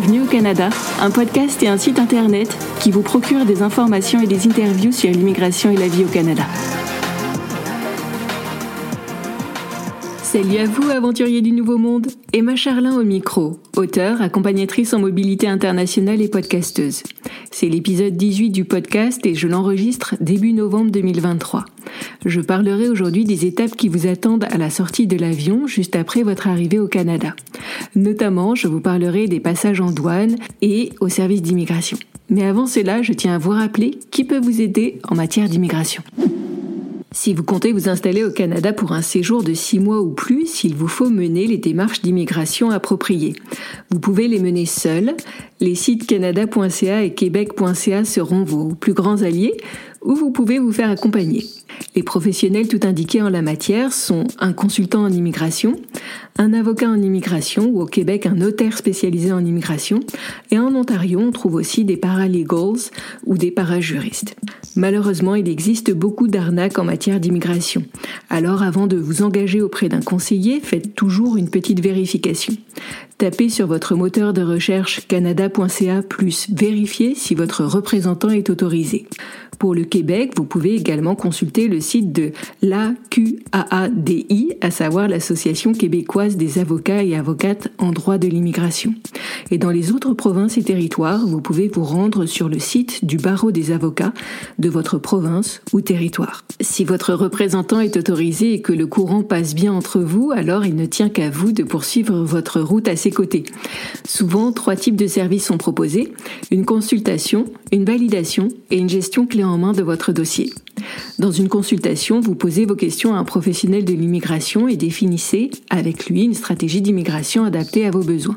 Bienvenue au Canada, un podcast et un site internet qui vous procure des informations et des interviews sur l'immigration et la vie au Canada. Salut à vous, aventuriers du Nouveau Monde. Emma Charlin au micro, auteure, accompagnatrice en mobilité internationale et podcasteuse. C'est l'épisode 18 du podcast et je l'enregistre début novembre 2023. Je parlerai aujourd'hui des étapes qui vous attendent à la sortie de l'avion juste après votre arrivée au Canada. Notamment, je vous parlerai des passages en douane et au service d'immigration. Mais avant cela, je tiens à vous rappeler qui peut vous aider en matière d'immigration. Si vous comptez vous installer au Canada pour un séjour de six mois ou plus, il vous faut mener les démarches d'immigration appropriées. Vous pouvez les mener seuls. Les sites canada.ca et québec.ca seront vos plus grands alliés ou vous pouvez vous faire accompagner. Les professionnels tout indiqués en la matière sont un consultant en immigration, un avocat en immigration ou au Québec un notaire spécialisé en immigration et en Ontario on trouve aussi des paralegals ou des parajuristes. Malheureusement, il existe beaucoup d'arnaques en matière d'immigration. Alors avant de vous engager auprès d'un conseiller, faites toujours une petite vérification. Tapez sur votre moteur de recherche canada.ca plus vérifiez si votre représentant est autorisé. Pour le Québec, vous pouvez également consulter le site de l'AQAADI, à savoir l'Association québécoise des avocats et avocates en droit de l'immigration. Et dans les autres provinces et territoires, vous pouvez vous rendre sur le site du barreau des avocats de votre province ou territoire. Si votre représentant est autorisé et que le courant passe bien entre vous, alors il ne tient qu'à vous de poursuivre votre route à ses côtés. Souvent, trois types de services sont proposés, une consultation, une validation et une gestion clé en main de votre dossier. Dans une consultation, vous posez vos questions à un professionnel de l'immigration et définissez avec lui une stratégie d'immigration adaptée à vos besoins.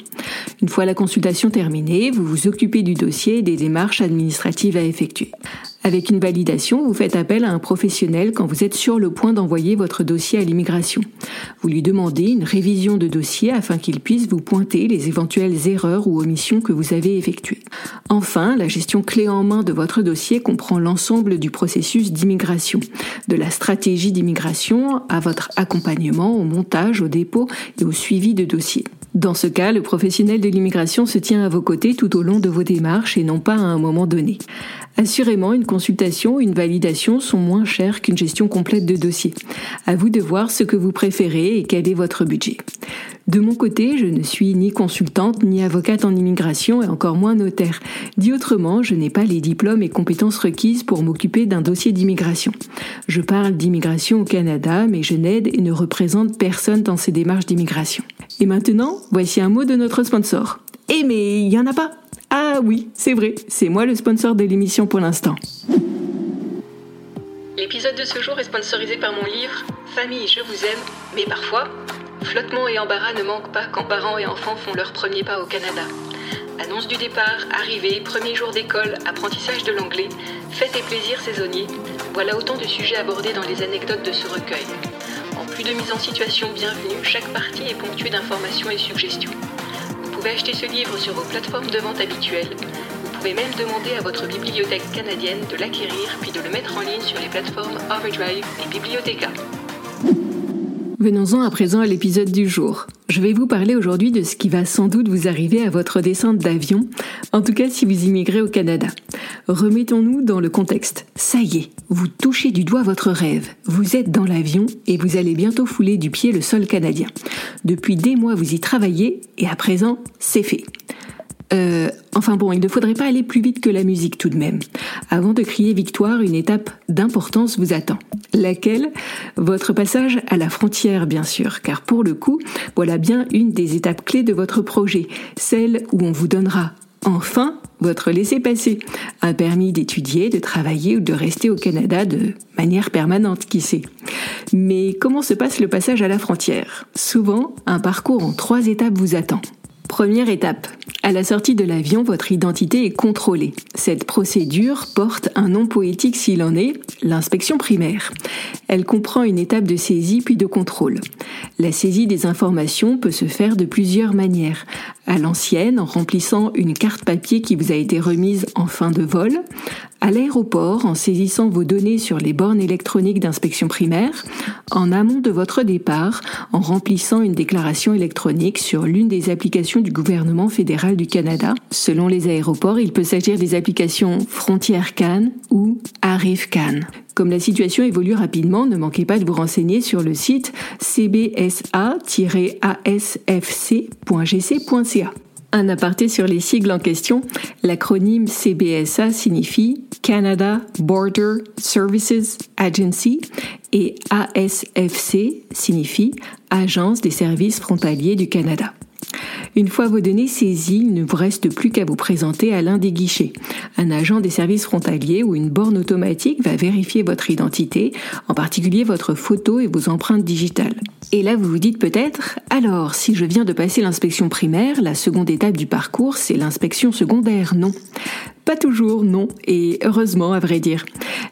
Une fois la consultation terminée, vous vous occupez du dossier et des démarches administratives à effectuer. Avec une validation, vous faites appel à un professionnel quand vous êtes sur le point d'envoyer votre dossier à l'immigration. Vous lui demandez une révision de dossier afin qu'il puisse vous pointer les éventuelles erreurs ou omissions que vous avez effectuées. Enfin, la gestion clé en main de votre dossier comprend l'ensemble du processus d'immigration, de la stratégie d'immigration à votre accompagnement au montage, au dépôt et au suivi de dossier. Dans ce cas, le professionnel de l'immigration se tient à vos côtés tout au long de vos démarches et non pas à un moment donné. Assurément, une consultation une validation sont moins chères qu'une gestion complète de dossier. À vous de voir ce que vous préférez et quel est votre budget. De mon côté, je ne suis ni consultante ni avocate en immigration et encore moins notaire. Dit autrement, je n'ai pas les diplômes et compétences requises pour m'occuper d'un dossier d'immigration. Je parle d'immigration au Canada, mais je n'aide et ne représente personne dans ces démarches d'immigration. Et maintenant, voici un mot de notre sponsor. Eh mais il y en a pas ah oui, c'est vrai, c'est moi le sponsor de l'émission pour l'instant. L'épisode de ce jour est sponsorisé par mon livre Famille, je vous aime, mais parfois, flottement et embarras ne manquent pas quand parents et enfants font leur premier pas au Canada. Annonce du départ, arrivée, premier jour d'école, apprentissage de l'anglais, fêtes et plaisirs saisonniers, voilà autant de sujets abordés dans les anecdotes de ce recueil. En plus de mise en situation bienvenue, chaque partie est ponctuée d'informations et suggestions pouvez acheter ce livre sur vos plateformes de vente habituelles. Vous pouvez même demander à votre bibliothèque canadienne de l'acquérir puis de le mettre en ligne sur les plateformes Overdrive et Bibliotheca. Venons-en à présent à l'épisode du jour. Je vais vous parler aujourd'hui de ce qui va sans doute vous arriver à votre descente d'avion, en tout cas si vous immigrez au Canada. Remettons-nous dans le contexte. Ça y est, vous touchez du doigt votre rêve. Vous êtes dans l'avion et vous allez bientôt fouler du pied le sol canadien. Depuis des mois, vous y travaillez et à présent, c'est fait. Euh, enfin bon, il ne faudrait pas aller plus vite que la musique tout de même. Avant de crier victoire, une étape d'importance vous attend. Laquelle? Votre passage à la frontière, bien sûr, car pour le coup, voilà bien une des étapes clés de votre projet, celle où on vous donnera enfin votre laissez-passer, un permis d'étudier, de travailler ou de rester au Canada de manière permanente, qui sait. Mais comment se passe le passage à la frontière? Souvent, un parcours en trois étapes vous attend. Première étape. À la sortie de l'avion, votre identité est contrôlée. Cette procédure porte un nom poétique s'il en est, l'inspection primaire. Elle comprend une étape de saisie puis de contrôle. La saisie des informations peut se faire de plusieurs manières. À l'ancienne, en remplissant une carte papier qui vous a été remise en fin de vol, À l'aéroport, en saisissant vos données sur les bornes électroniques d'inspection primaire, en amont de votre départ, en remplissant une déclaration électronique sur l'une des applications du gouvernement fédéral du Canada. Selon les aéroports, il peut s'agir des applications Frontière Can ou Arrive Can. Comme la situation évolue rapidement, ne manquez pas de vous renseigner sur le site cbsa-asfc.gc.ca. Un aparté sur les sigles en question, l'acronyme CBSA signifie Canada Border Services Agency et ASFC signifie Agence des services frontaliers du Canada. Une fois vos données saisies, il ne vous reste plus qu'à vous présenter à l'un des guichets. Un agent des services frontaliers ou une borne automatique va vérifier votre identité, en particulier votre photo et vos empreintes digitales. Et là, vous vous dites peut-être, alors, si je viens de passer l'inspection primaire, la seconde étape du parcours, c'est l'inspection secondaire. Non? Pas toujours, non, et heureusement à vrai dire.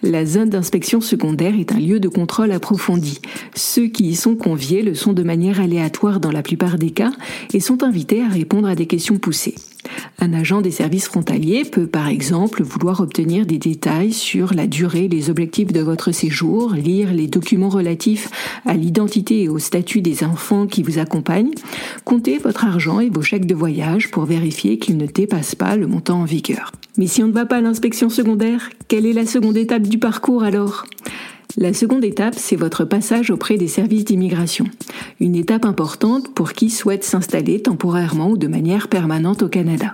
La zone d'inspection secondaire est un lieu de contrôle approfondi. Ceux qui y sont conviés le sont de manière aléatoire dans la plupart des cas et sont invités à répondre à des questions poussées. Un agent des services frontaliers peut par exemple vouloir obtenir des détails sur la durée, les objectifs de votre séjour, lire les documents relatifs à l'identité et au statut des enfants qui vous accompagnent, compter votre argent et vos chèques de voyage pour vérifier qu'ils ne dépassent pas le montant en vigueur. Mais si on ne va pas à l'inspection secondaire, quelle est la seconde étape du parcours alors? La seconde étape, c'est votre passage auprès des services d'immigration. Une étape importante pour qui souhaite s'installer temporairement ou de manière permanente au Canada.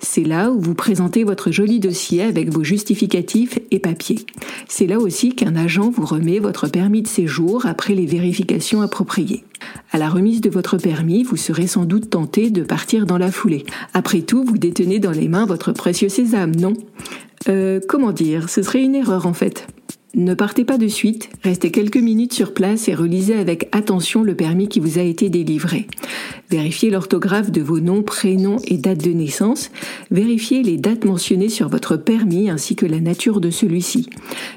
C'est là où vous présentez votre joli dossier avec vos justificatifs et papiers. C'est là aussi qu'un agent vous remet votre permis de séjour après les vérifications appropriées. À la remise de votre permis, vous serez sans doute tenté de partir dans la foulée. Après tout, vous détenez dans les mains votre précieux sésame, non? Euh, comment dire, ce serait une erreur en fait. Ne partez pas de suite, restez quelques minutes sur place et relisez avec attention le permis qui vous a été délivré. Vérifiez l'orthographe de vos noms, prénoms et dates de naissance. Vérifiez les dates mentionnées sur votre permis ainsi que la nature de celui-ci.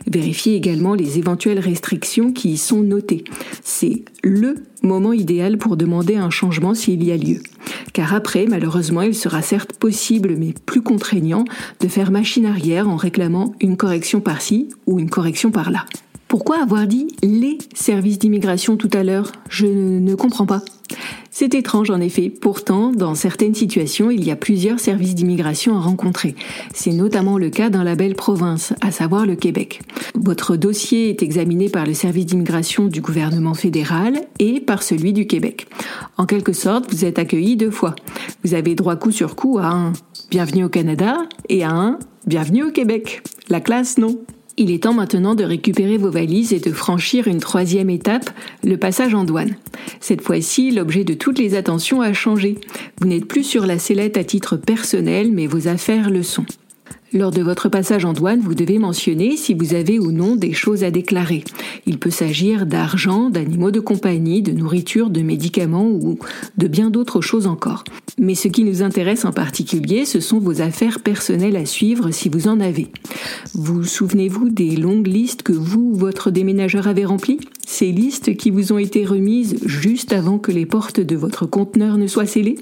Vérifiez également les éventuelles restrictions qui y sont notées. C'est le moment idéal pour demander un changement s'il y a lieu. Car après, malheureusement, il sera certes possible, mais plus contraignant, de faire machine arrière en réclamant une correction par-ci ou une correction par-là. Pourquoi avoir dit les services d'immigration tout à l'heure? Je ne comprends pas. C'est étrange en effet. Pourtant, dans certaines situations, il y a plusieurs services d'immigration à rencontrer. C'est notamment le cas dans la belle province, à savoir le Québec. Votre dossier est examiné par le service d'immigration du gouvernement fédéral et par celui du Québec. En quelque sorte, vous êtes accueilli deux fois. Vous avez droit coup sur coup à un bienvenue au Canada et à un bienvenue au Québec. La classe, non. Il est temps maintenant de récupérer vos valises et de franchir une troisième étape, le passage en douane. Cette fois-ci, l'objet de toutes les attentions a changé. Vous n'êtes plus sur la sellette à titre personnel, mais vos affaires le sont. Lors de votre passage en douane, vous devez mentionner si vous avez ou non des choses à déclarer. Il peut s'agir d'argent, d'animaux de compagnie, de nourriture, de médicaments ou de bien d'autres choses encore. Mais ce qui nous intéresse en particulier, ce sont vos affaires personnelles à suivre si vous en avez. Vous souvenez-vous des longues listes que vous ou votre déménageur avez remplies? Ces listes qui vous ont été remises juste avant que les portes de votre conteneur ne soient scellées?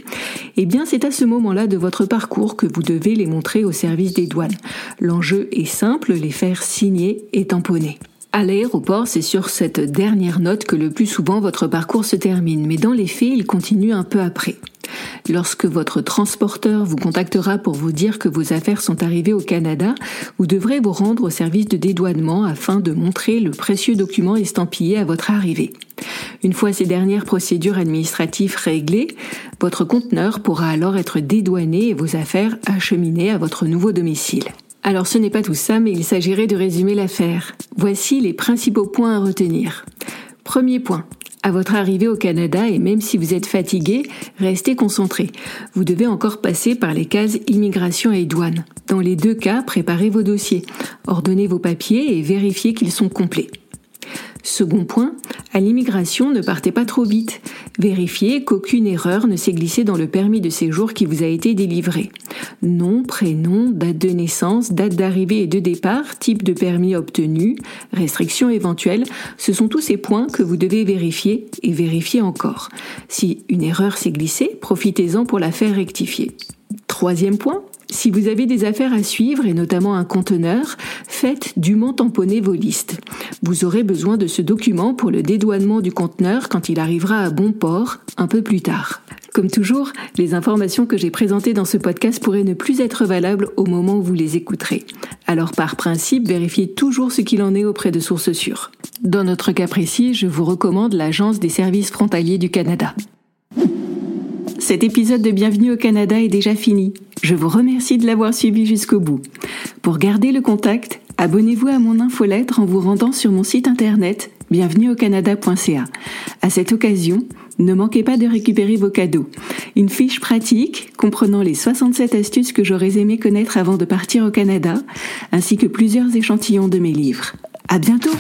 Eh bien, c'est à ce moment-là de votre parcours que vous devez les montrer au service des L'enjeu est simple, les faire signer et tamponner. À l'aéroport, c'est sur cette dernière note que le plus souvent votre parcours se termine, mais dans les faits, il continue un peu après. Lorsque votre transporteur vous contactera pour vous dire que vos affaires sont arrivées au Canada, vous devrez vous rendre au service de dédouanement afin de montrer le précieux document estampillé à votre arrivée. Une fois ces dernières procédures administratives réglées, votre conteneur pourra alors être dédouané et vos affaires acheminées à votre nouveau domicile. Alors ce n'est pas tout ça, mais il s'agirait de résumer l'affaire. Voici les principaux points à retenir. Premier point. À votre arrivée au Canada, et même si vous êtes fatigué, restez concentré. Vous devez encore passer par les cases immigration et douane. Dans les deux cas, préparez vos dossiers, ordonnez vos papiers et vérifiez qu'ils sont complets. Second point, à l'immigration, ne partez pas trop vite. Vérifiez qu'aucune erreur ne s'est glissée dans le permis de séjour qui vous a été délivré. Nom, prénom, date de naissance, date d'arrivée et de départ, type de permis obtenu, restrictions éventuelles, ce sont tous ces points que vous devez vérifier et vérifier encore. Si une erreur s'est glissée, profitez-en pour la faire rectifier. Troisième point, Si vous avez des affaires à suivre et notamment un conteneur, faites dûment tamponner vos listes. Vous aurez besoin de ce document pour le dédouanement du conteneur quand il arrivera à bon port un peu plus tard. Comme toujours, les informations que j'ai présentées dans ce podcast pourraient ne plus être valables au moment où vous les écouterez. Alors par principe, vérifiez toujours ce qu'il en est auprès de sources sûres. Dans notre cas précis, je vous recommande l'Agence des services frontaliers du Canada. Cet épisode de Bienvenue au Canada est déjà fini. Je vous remercie de l'avoir suivi jusqu'au bout. Pour garder le contact, abonnez-vous à mon infolettre en vous rendant sur mon site internet bienvenueaucanada.ca. À cette occasion, ne manquez pas de récupérer vos cadeaux. Une fiche pratique comprenant les 67 astuces que j'aurais aimé connaître avant de partir au Canada, ainsi que plusieurs échantillons de mes livres. À bientôt!